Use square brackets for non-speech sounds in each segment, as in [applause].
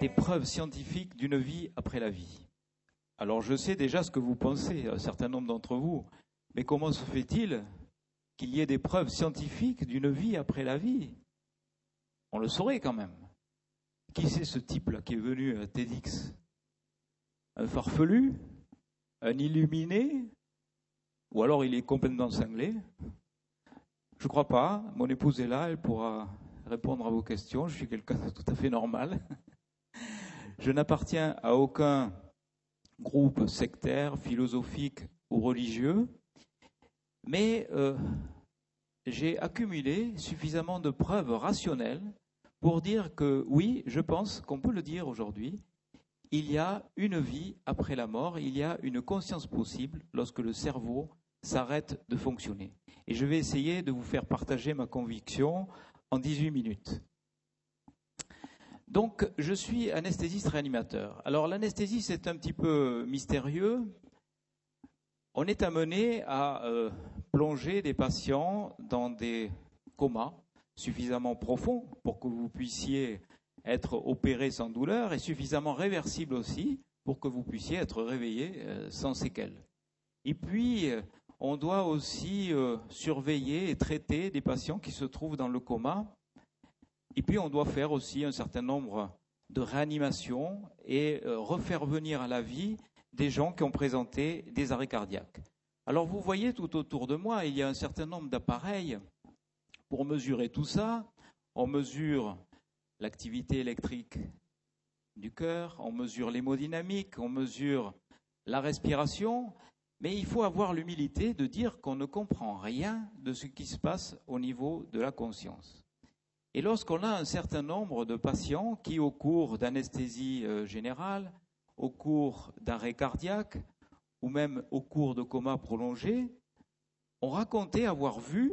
des preuves scientifiques d'une vie après la vie? Alors je sais déjà ce que vous pensez, un certain nombre d'entre vous, mais comment se fait-il qu'il y ait des preuves scientifiques d'une vie après la vie? On le saurait quand même. Qui c'est ce type-là qui est venu à TEDx? Un farfelu? Un illuminé? Ou alors il est complètement cinglé Je ne crois pas. Mon épouse est là, elle pourra répondre à vos questions. Je suis quelqu'un de tout à fait normal. Je n'appartiens à aucun groupe sectaire, philosophique ou religieux, mais euh, j'ai accumulé suffisamment de preuves rationnelles pour dire que oui, je pense qu'on peut le dire aujourd'hui, il y a une vie après la mort, il y a une conscience possible lorsque le cerveau s'arrête de fonctionner. Et je vais essayer de vous faire partager ma conviction en 18 minutes. Donc, je suis anesthésiste réanimateur. Alors, l'anesthésie, c'est un petit peu mystérieux. On est amené à euh, plonger des patients dans des comas suffisamment profonds pour que vous puissiez être opéré sans douleur et suffisamment réversible aussi pour que vous puissiez être réveillé euh, sans séquelles. Et puis, euh, on doit aussi surveiller et traiter des patients qui se trouvent dans le coma et puis on doit faire aussi un certain nombre de réanimations et euh, refaire venir à la vie des gens qui ont présenté des arrêts cardiaques. Alors vous voyez tout autour de moi, il y a un certain nombre d'appareils pour mesurer tout ça. On mesure l'activité électrique du cœur, on mesure l'hémodynamique, on mesure la respiration, mais il faut avoir l'humilité de dire qu'on ne comprend rien de ce qui se passe au niveau de la conscience. Et lorsqu'on a un certain nombre de patients qui, au cours d'anesthésie euh, générale, au cours d'arrêt cardiaque ou même au cours de coma prolongé, ont raconté avoir vu,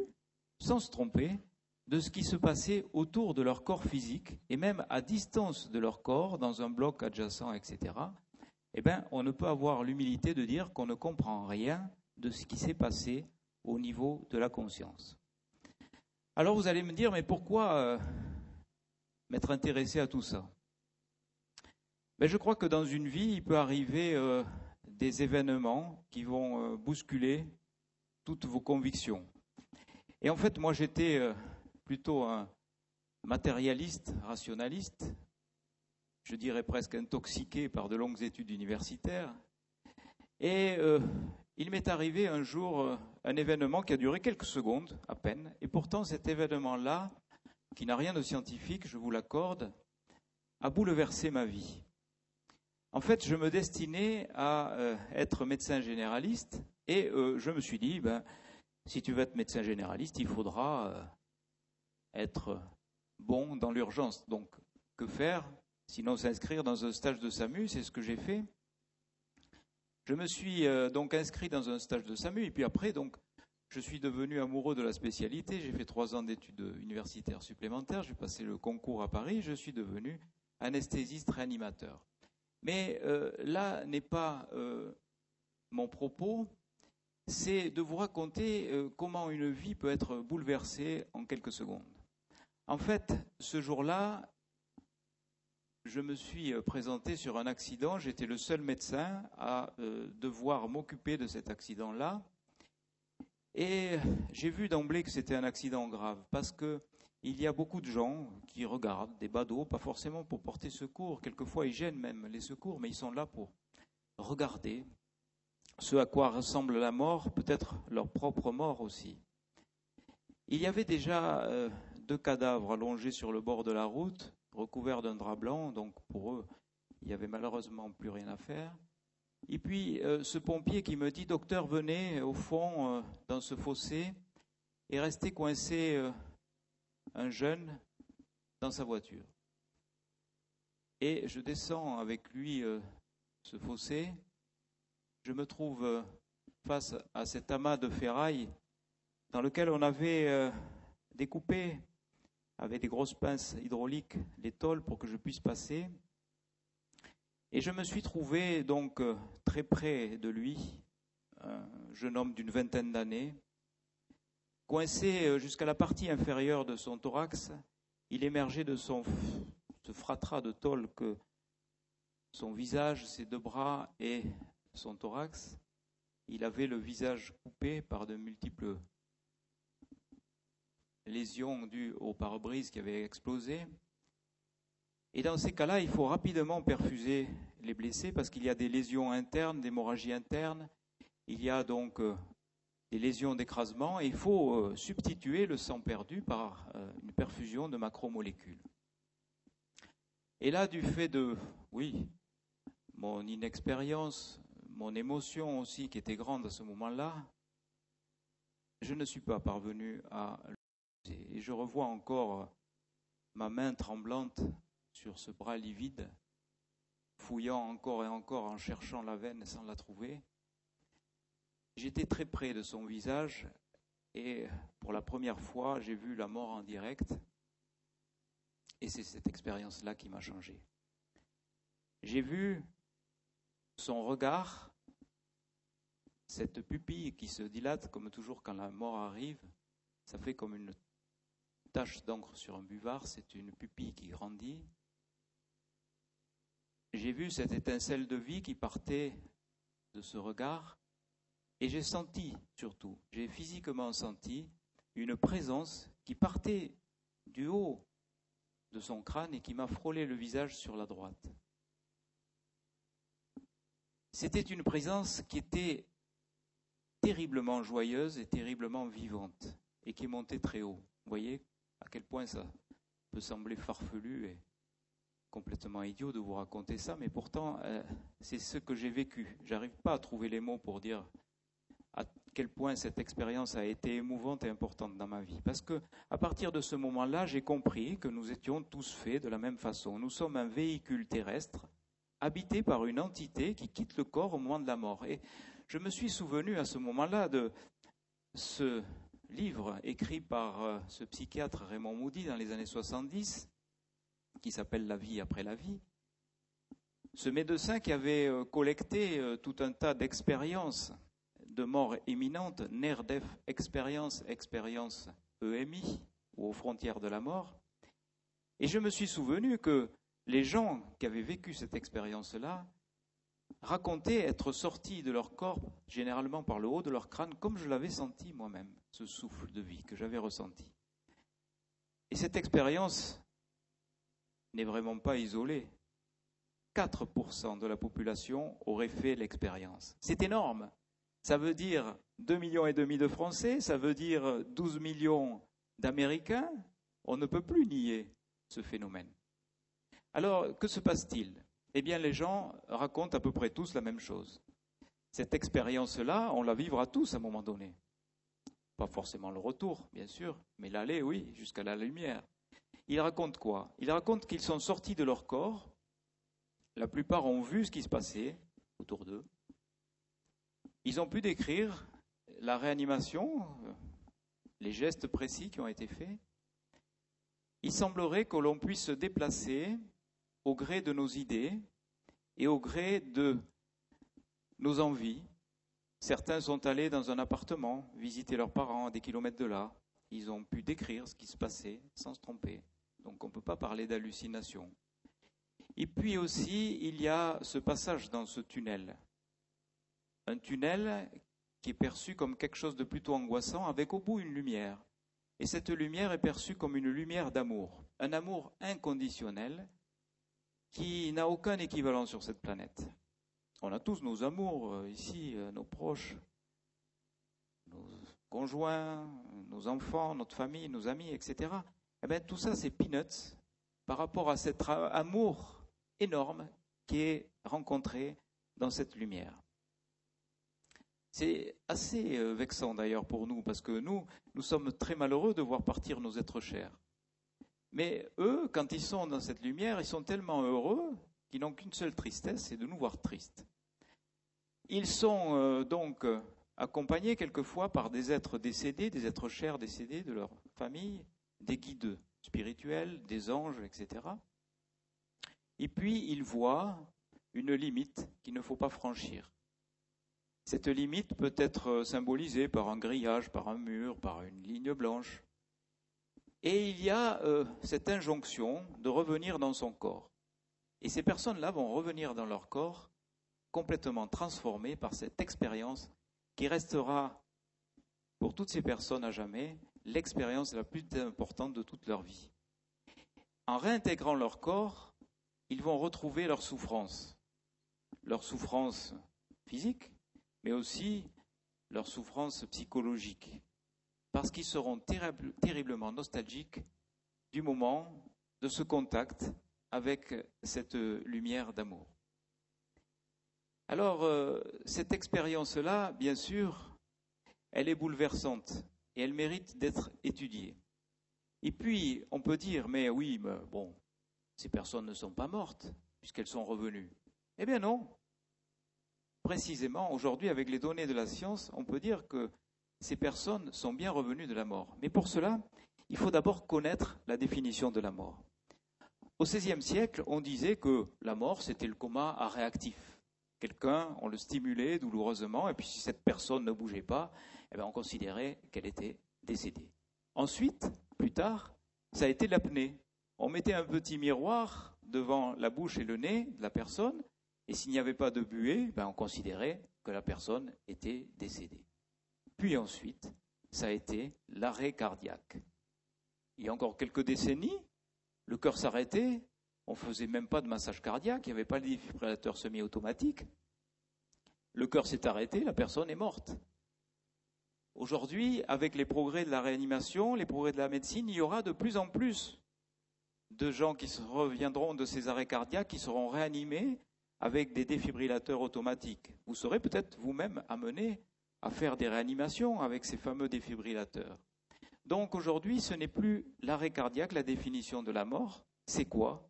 sans se tromper, de ce qui se passait autour de leur corps physique et même à distance de leur corps, dans un bloc adjacent, etc., eh bien, on ne peut avoir l'humilité de dire qu'on ne comprend rien de ce qui s'est passé au niveau de la conscience. Alors vous allez me dire, mais pourquoi euh, m'être intéressé à tout ça? Ben, Je crois que dans une vie, il peut arriver euh, des événements qui vont euh, bousculer toutes vos convictions. Et en fait, moi j'étais plutôt un matérialiste, rationaliste, je dirais presque intoxiqué par de longues études universitaires. Et il m'est arrivé un jour euh, un événement qui a duré quelques secondes à peine, et pourtant cet événement-là, qui n'a rien de scientifique, je vous l'accorde, a bouleversé ma vie. En fait, je me destinais à euh, être médecin généraliste, et euh, je me suis dit, ben, si tu veux être médecin généraliste, il faudra être bon dans l'urgence. Donc, que faire Sinon, s'inscrire dans un stage de SAMU, c'est ce que j'ai fait. Je me suis euh, donc inscrit dans un stage de SAMU et puis après, donc, je suis devenu amoureux de la spécialité. J'ai fait trois ans d'études universitaires supplémentaires. J'ai passé le concours à Paris. Je suis devenu anesthésiste réanimateur. Mais euh, là n'est pas euh, mon propos. C'est de vous raconter comment une vie peut être bouleversée en quelques secondes. En fait, ce jour-là, je me suis euh, présenté sur un accident. J'étais le seul médecin à euh, devoir m'occuper de cet accident-là. Et j'ai vu d'emblée que c'était un accident grave parce que il y a beaucoup de gens qui regardent des badauds, pas forcément pour porter secours. Quelquefois, ils gênent même les secours, mais ils sont là pour regarder ce à quoi ressemble la mort, peut-être leur propre mort aussi. Il y avait déjà euh, deux cadavres allongés sur le bord de la route recouvert d'un drap blanc, donc pour eux, il n'y avait malheureusement plus rien à faire. Et puis euh, ce pompier qui me dit, docteur, venez au fond euh, dans ce fossé et restez coincé euh, un jeune dans sa voiture. Et je descends avec lui ce fossé. Je me trouve face à cet amas de ferraille dans lequel on avait découpé avec des grosses pinces hydrauliques les tôles pour que je puisse passer. Et je me suis trouvé donc euh, très près de lui, un jeune homme d'une vingtaine d'années. Coincé euh, jusqu'à la partie inférieure de son thorax, il émergeait de son ce fratras de tôle que son visage, ses deux bras et son thorax. Il avait le visage coupé par de multiples lésions dues au pare-brise qui avait explosé. Et dans ces cas-là, il faut rapidement perfuser les blessés parce qu'il y a des lésions internes, d'hémorragie interne, il y a donc euh, des lésions d'écrasement et il faut euh, substituer le sang perdu par euh, une perfusion de macromolécules. Et là, du fait de, oui, mon inexpérience, mon émotion aussi qui était grande à ce moment-là, je ne suis pas parvenu à et je revois encore ma main tremblante sur ce bras livide, fouillant encore et encore en cherchant la veine sans la trouver. J'étais très près de son visage et pour la première fois, j'ai vu la mort en direct. Et c'est cette expérience-là qui m'a changé. J'ai vu son regard, cette pupille qui se dilate, comme toujours quand la mort arrive, ça fait comme une tache d'encre sur un buvard, c'est une pupille qui grandit. J'ai vu cette étincelle de vie qui partait de ce regard et j'ai senti surtout, j'ai physiquement senti une présence qui partait du haut de son crâne et qui m'a frôlé le visage sur la droite. C'était une présence qui était terriblement joyeuse et terriblement vivante et qui montait très haut. Vous voyez à quel point ça peut sembler farfelu et complètement idiot de vous raconter ça, mais pourtant euh, c'est ce que j'ai vécu. J'arrive pas à trouver les mots pour dire à quel point cette expérience a été émouvante et importante dans ma vie. Parce que à partir de ce moment-là, j'ai compris que nous étions tous faits de la même façon. Nous sommes un véhicule terrestre habité par une entité qui quitte le corps au moment de la mort. Et je me suis souvenu à ce moment-là de ce livre écrit par euh, ce psychiatre Raymond Moody dans les années 70, qui s'appelle La vie après la vie. Ce médecin qui avait euh, collecté euh, tout un tas d'expériences de mort imminente, NERDEF expérience, expérience EMI, ou aux frontières de la mort. Et je me suis souvenu que les gens qui avaient vécu cette expérience-là racontaient être sortis de leur corps, généralement par le haut de leur crâne, comme je l'avais senti moi-même, ce souffle de vie que j'avais ressenti. Et cette expérience n'est vraiment pas isolée. 4% de la population aurait fait l'expérience. C'est énorme. Ça veut dire 2 millions et demi de Français, ça veut dire 12 millions d'Américains. On ne peut plus nier ce phénomène. Alors, que se passe-t-il? Eh bien, les gens racontent à peu près tous la même chose. Cette expérience-là, on la vivra tous à un moment donné. Pas forcément le retour, bien sûr, mais l'aller, oui, jusqu'à la lumière. Ils racontent quoi? Ils racontent qu'ils sont sortis de leur corps. La plupart ont vu ce qui se passait autour d'eux. Ils ont pu décrire la réanimation, les gestes précis qui ont été faits. Il semblerait que l'on puisse se déplacer au gré de nos idées et au gré de nos envies. Certains sont allés dans un appartement, visiter leurs parents à des kilomètres de là. Ils ont pu décrire ce qui se passait sans se tromper. Donc on ne peut pas parler d'hallucination. Et puis aussi, il y a ce passage dans ce tunnel. Un tunnel qui est perçu comme quelque chose de plutôt angoissant, avec au bout une lumière. Et cette lumière est perçue comme une lumière d'amour, un amour inconditionnel qui n'a aucun équivalent sur cette planète. On a tous nos amours euh, ici, euh, nos proches, nos conjoints, nos enfants, notre famille, nos amis, etc. Eh bien, tout ça, c'est peanuts par rapport à cet amour énorme qui est rencontré dans cette lumière. C'est assez euh, vexant d'ailleurs pour nous, parce que nous, nous sommes très malheureux de voir partir nos êtres chers. Mais eux, quand ils sont dans cette lumière, ils sont tellement heureux qu'ils n'ont qu'une seule tristesse, c'est de nous voir tristes. Ils sont euh, donc accompagnés quelquefois par des êtres décédés, des êtres chers décédés de leur famille, des guides spirituels, des anges, etc. Et puis ils voient une limite qu'il ne faut pas franchir. Cette limite peut être symbolisée par un grillage, par un mur, par une ligne blanche. Et il y a euh, cette injonction de revenir dans son corps. Et ces personnes-là vont revenir dans leur corps complètement transformées par cette expérience qui restera pour toutes ces personnes à jamais l'expérience la plus importante de toute leur vie. En réintégrant leur corps, ils vont retrouver leur souffrance, leur souffrance physique, mais aussi leur souffrance psychologique, parce qu'ils seront terriblement nostalgiques du moment de ce contact avec cette lumière d'amour. Alors, euh, cette expérience-là, bien sûr, elle est bouleversante et elle mérite d'être étudiée. Et puis, on peut dire, mais oui, mais bon, ces personnes ne sont pas mortes puisqu'elles sont revenues. Eh bien non. Précisément, aujourd'hui, avec les données de la science, on peut dire que ces personnes sont bien revenues de la mort. Mais pour cela, il faut d'abord connaître la définition de la mort. Au XVIe siècle, on disait que la mort, c'était le coma à réactif. Quelqu'un, on le stimulait douloureusement, et puis si cette personne ne bougeait pas, eh bien, on considérait qu'elle était décédée. Ensuite, plus tard, ça a été l'apnée. On mettait un petit miroir devant la bouche et le nez de la personne, et s'il n'y avait pas de buée, ben, on considérait que la personne était décédée. Puis ensuite, ça a été l'arrêt cardiaque. Il y a encore quelques décennies, le cœur s'arrêtait, on ne faisait même pas de massage cardiaque, il n'y avait pas de défibrillateur semi-automatique. Le cœur s'est arrêté, la personne est morte. Aujourd'hui, avec les progrès de la réanimation, les progrès de la médecine, il y aura de plus en plus de gens qui reviendront de ces arrêts cardiaques, qui seront réanimés avec des défibrillateurs automatiques. Vous serez peut-être vous-même amené à faire des réanimations avec ces fameux défibrillateurs. Donc aujourd'hui, ce n'est plus l'arrêt cardiaque, la définition de la mort. C'est quoi?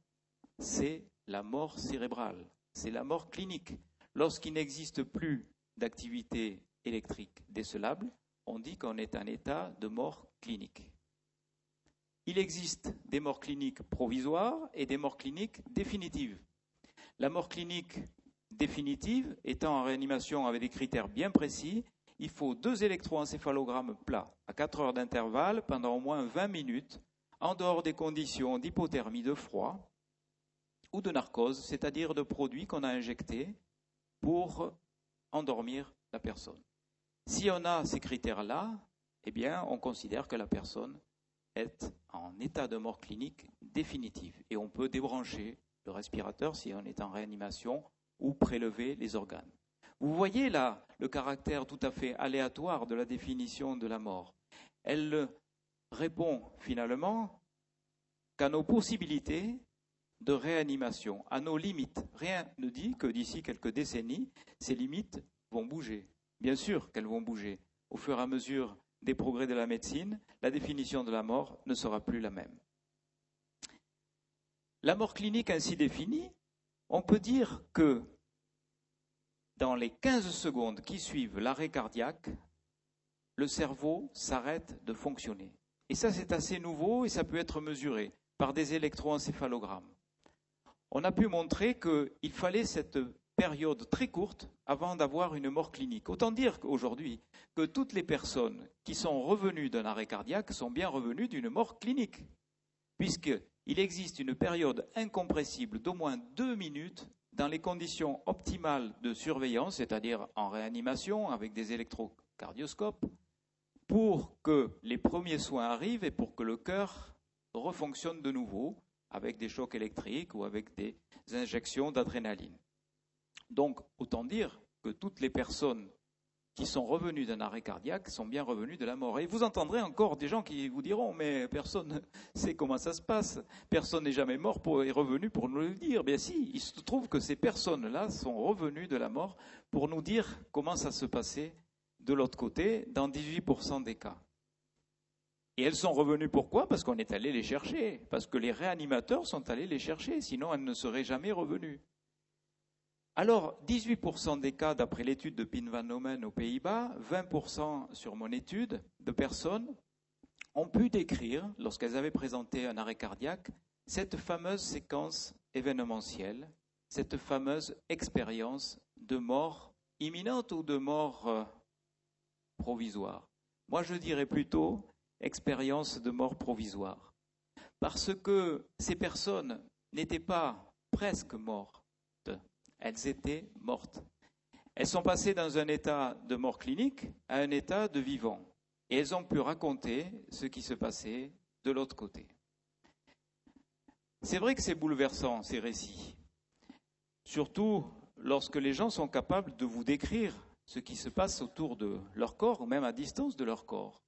C'est la mort cérébrale, c'est la mort clinique. Lorsqu'il n'existe plus d'activité électrique décelable, on dit qu'on est en état de mort clinique. Il existe des morts cliniques provisoires et des morts cliniques définitives. La mort clinique définitive étant en réanimation avec des critères bien précis, il faut deux électroencéphalogrammes plats à 4 heures d'intervalle pendant au moins 20 minutes, en dehors des conditions d'hypothermie de froid ou de narcose, c'est-à-dire de produits qu'on a injectés pour endormir la personne. Si on a ces critères-là, eh bien, on considère que la personne est en état de mort clinique définitive et on peut débrancher le respirateur si on est en réanimation ou prélever les organes. Vous voyez là le caractère tout à fait aléatoire de la définition de la mort. Elle répond finalement qu'à nos possibilités de réanimation, à nos limites. Rien ne dit que d'ici quelques décennies, ces limites vont bouger. Bien sûr qu'elles vont bouger. Au fur et à mesure des progrès de la médecine, la définition de la mort ne sera plus la même. La mort clinique ainsi définie, on peut dire que dans les 15 secondes qui suivent l'arrêt cardiaque, le cerveau s'arrête de fonctionner. Et ça, c'est assez nouveau et ça peut être mesuré par des électroencéphalogrammes. On a pu montrer qu'il fallait cette période très courte avant d'avoir une mort clinique. Autant dire qu'aujourd'hui, que toutes les personnes qui sont revenues d'un arrêt cardiaque sont bien revenues d'une mort clinique, puisqu'il existe une période incompressible d'au moins deux minutes dans les conditions optimales de surveillance, c'est-à-dire en réanimation avec des électrocardioscopes, pour que les premiers soins arrivent et pour que le cœur refonctionne de nouveau avec des chocs électriques ou avec des injections d'adrénaline. Donc, autant dire que toutes les personnes qui sont revenues d'un arrêt cardiaque sont bien revenues de la mort. Et vous entendrez encore des gens qui vous diront, mais personne ne [laughs] sait comment ça se passe, personne n'est jamais mort pour, est revenu pour nous le dire. Bien si, il se trouve que ces personnes-là sont revenues de la mort pour nous dire comment ça se passait de l'autre côté, dans 18% des cas. Et elles sont revenues pourquoi? Parce qu'on est allé les chercher, parce que les réanimateurs sont allés les chercher, sinon elles ne seraient jamais revenues. Alors, 18% des cas, d'après l'étude de Pin van Omen aux Pays-Bas, 20% sur mon étude de personnes ont pu décrire, lorsqu'elles avaient présenté un arrêt cardiaque, cette fameuse séquence événementielle, cette fameuse expérience de mort imminente ou de mort euh, provisoire Moi, je dirais plutôt expérience de mort provisoire. Parce que ces personnes n'étaient pas presque mortes, elles étaient mortes. Elles sont passées dans un état de mort clinique à un état de vivant. Et elles ont pu raconter ce qui se passait de l'autre côté. C'est vrai que c'est bouleversant, ces récits. Surtout lorsque les gens sont capables de vous décrire ce qui se passe autour de leur corps, ou même à distance de leur corps.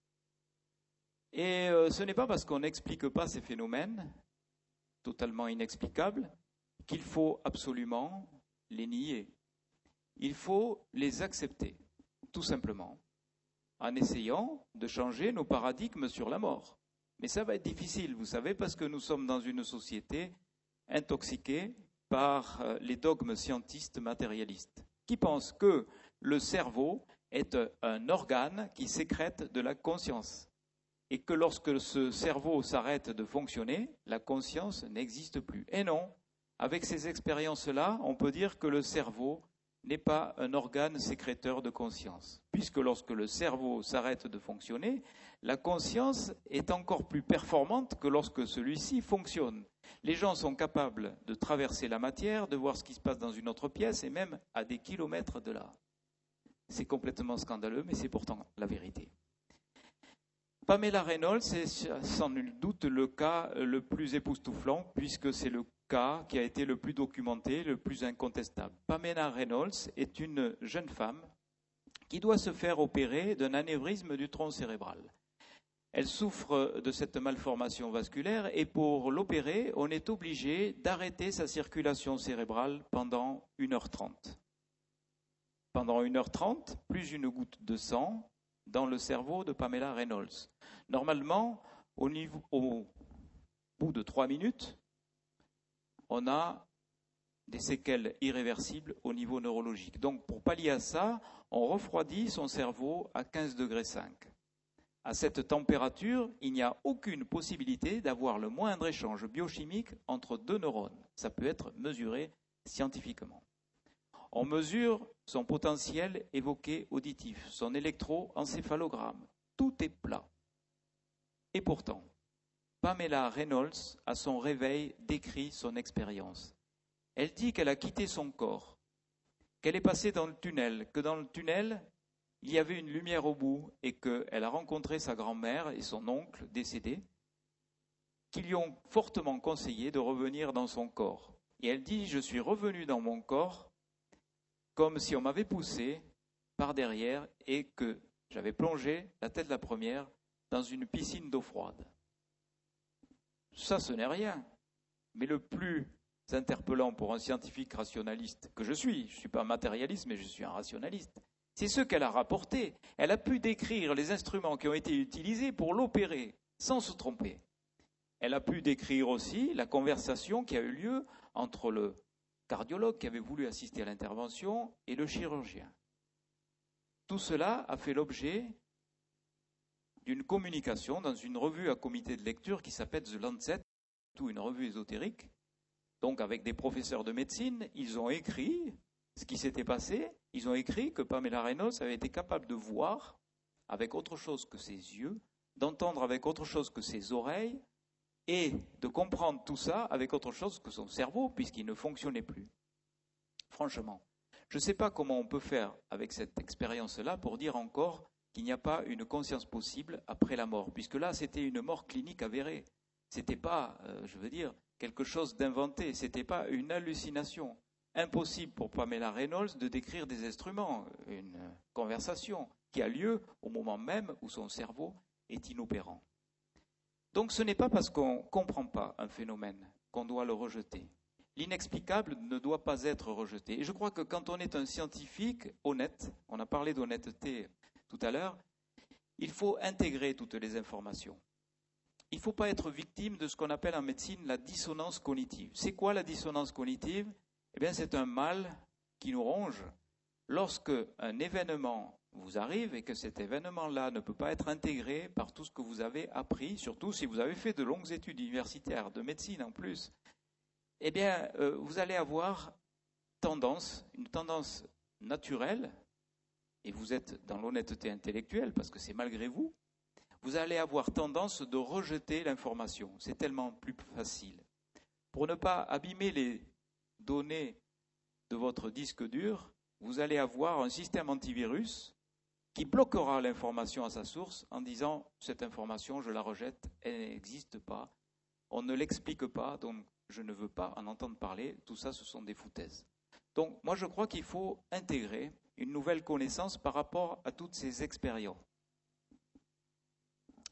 Et euh, ce n'est pas parce qu'on n'explique pas ces phénomènes, totalement inexplicables, qu'il faut absolument les nier. Il faut les accepter, tout simplement, en essayant de changer nos paradigmes sur la mort. Mais ça va être difficile, vous savez, parce que nous sommes dans une société intoxiquée par euh, les dogmes scientistes matérialistes, qui pensent que le cerveau est un organe qui sécrète de la conscience, et que lorsque ce cerveau s'arrête de fonctionner, la conscience n'existe plus. Et non, avec ces expériences-là, on peut dire que le cerveau n'est pas un organe sécréteur de conscience, puisque lorsque le cerveau s'arrête de fonctionner, la conscience est encore plus performante que lorsque celui-ci fonctionne. Les gens sont capables de traverser la matière, de voir ce qui se passe dans une autre pièce, et même à des kilomètres de là. C'est complètement scandaleux, mais c'est pourtant la vérité. Pamela Reynolds est sans nul doute le cas le plus époustouflant, puisque c'est le cas qui a été le plus documenté, le plus incontestable. Pamela Reynolds est une jeune femme qui doit se faire opérer d'un anévrisme du tronc cérébral. Elle souffre de cette malformation vasculaire et pour l'opérer, on est obligé d'arrêter sa circulation cérébrale pendant 1h30. Pendant 1h30, plus une goutte de sang dans le cerveau de Pamela Reynolds. Normalement, au, bout de 3 minutes, on a des séquelles irréversibles au niveau neurologique. Donc, pour pallier à ça, on refroidit son cerveau à 15 degrés 5. À cette température, il n'y a aucune possibilité d'avoir le moindre échange biochimique entre deux neurones. Ça peut être mesuré scientifiquement. On mesure son potentiel évoqué auditif, son électroencéphalogramme. Tout est plat. Et pourtant, Pamela Reynolds, à son réveil, décrit son expérience. Elle dit qu'elle a quitté son corps, qu'elle est passée dans le tunnel, que dans le tunnel, il y avait une lumière au bout et qu'elle a rencontré sa grand-mère et son oncle décédé, qui lui ont fortement conseillé de revenir dans son corps. Et elle dit, je suis revenue dans mon corps comme si on m'avait poussé par derrière et que j'avais plongé la tête la première dans une piscine d'eau froide. Ça, ce n'est rien. Mais le plus interpellant pour un scientifique rationaliste que je suis, je ne suis pas un matérialiste, mais je suis un rationaliste, c'est ce qu'elle a rapporté. Elle a pu décrire les instruments qui ont été utilisés pour l'opérer, sans se tromper. Elle a pu décrire aussi la conversation qui a eu lieu entre le cardiologue qui avait voulu assister à l'intervention et le chirurgien. Tout cela a fait l'objet d'une communication dans une revue à comité de lecture qui s'appelle The Lancet, tout une revue ésotérique. Donc avec des professeurs de médecine, ils ont écrit ce qui s'était passé, ils ont écrit que Pamela Reynolds avait été capable de voir avec autre chose que ses yeux, d'entendre avec autre chose que ses oreilles, et de comprendre tout ça avec autre chose que son cerveau, puisqu'il ne fonctionnait plus. Franchement, je ne sais pas comment on peut faire avec cette expérience-là pour dire encore qu'il n'y a pas une conscience possible après la mort, puisque là, c'était une mort clinique avérée. C'était pas, euh, je veux dire, quelque chose d'inventé, c'était pas une hallucination impossible pour Pamela Reynolds de décrire des instruments, une conversation qui a lieu au moment même où son cerveau est inopérant. Donc ce n'est pas parce qu'on ne comprend pas un phénomène qu'on doit le rejeter. L'inexplicable ne doit pas être rejeté. Et je crois que quand on est un scientifique honnête, on a parlé d'honnêteté tout à l'heure, il faut intégrer toutes les informations. Il ne faut pas être victime de ce qu'on appelle en médecine la dissonance cognitive. C'est quoi la dissonance cognitive? Eh bien, c'est un mal qui nous ronge lorsque un événement vous arrive et que cet événement-là ne peut pas être intégré par tout ce que vous avez appris, surtout si vous avez fait de longues études universitaires, de médecine en plus, eh bien, euh, vous allez avoir tendance, une tendance naturelle, et vous êtes dans l'honnêteté intellectuelle, parce que c'est malgré vous, vous allez avoir tendance de rejeter l'information. C'est tellement plus facile. Pour ne pas abîmer les données de votre disque dur, vous allez avoir un système antivirus qui bloquera l'information à sa source en disant cette information, je la rejette, elle n'existe pas, on ne l'explique pas, donc je ne veux pas en entendre parler, tout ça ce sont des foutaises. Donc moi je crois qu'il faut intégrer une nouvelle connaissance par rapport à toutes ces expériences.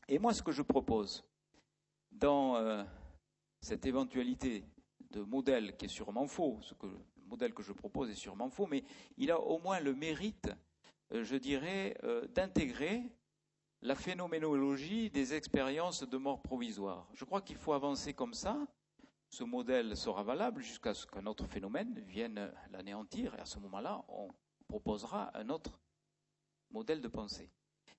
Et moi ce que je propose dans euh, cette éventualité de modèle qui est sûrement faux, ce le modèle que je propose est sûrement faux, mais il a au moins le mérite, euh, je dirais, euh, d'intégrer la phénoménologie des expériences de mort provisoire. Je crois qu'il faut avancer comme ça. Ce modèle sera valable jusqu'à ce qu'un autre phénomène vienne l'anéantir, et à ce moment-là, on proposera un autre modèle de pensée.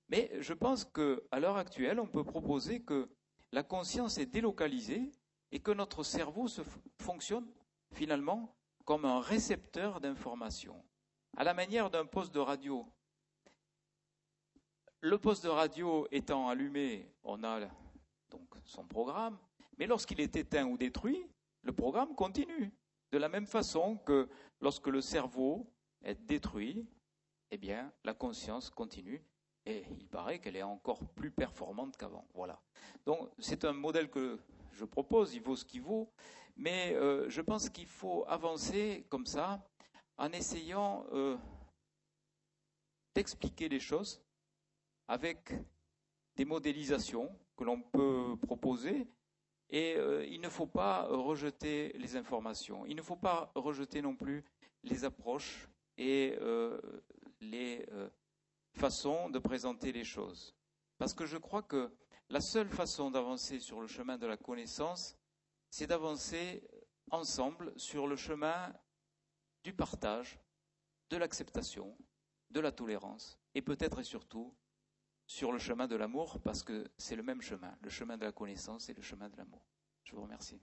Mais je pense qu'à l'heure actuelle, on peut proposer que la conscience est délocalisée et que notre cerveau fonctionne finalement comme un récepteur d'informations, à la manière d'un poste de radio. Le poste de radio étant allumé, on a donc son programme, mais lorsqu'il est éteint ou détruit, le programme continue. De la même façon que lorsque le cerveau est détruit, eh bien, la conscience continue et il paraît qu'elle est encore plus performante qu'avant. Voilà. Donc, c'est un modèle que je propose, il vaut ce qu'il vaut, mais euh, je pense qu'il faut avancer comme ça en essayant euh, d'expliquer les choses avec des modélisations que l'on peut proposer. Et euh, il ne faut pas rejeter les informations. Il ne faut pas rejeter non plus les approches et les façons de présenter les choses. Parce que je crois que la seule façon d'avancer sur le chemin de la connaissance, c'est d'avancer ensemble sur le chemin du partage, de l'acceptation, de la tolérance, et peut-être et surtout sur le chemin de l'amour, parce que c'est le même chemin, le chemin de la connaissance et le chemin de l'amour. Je vous remercie.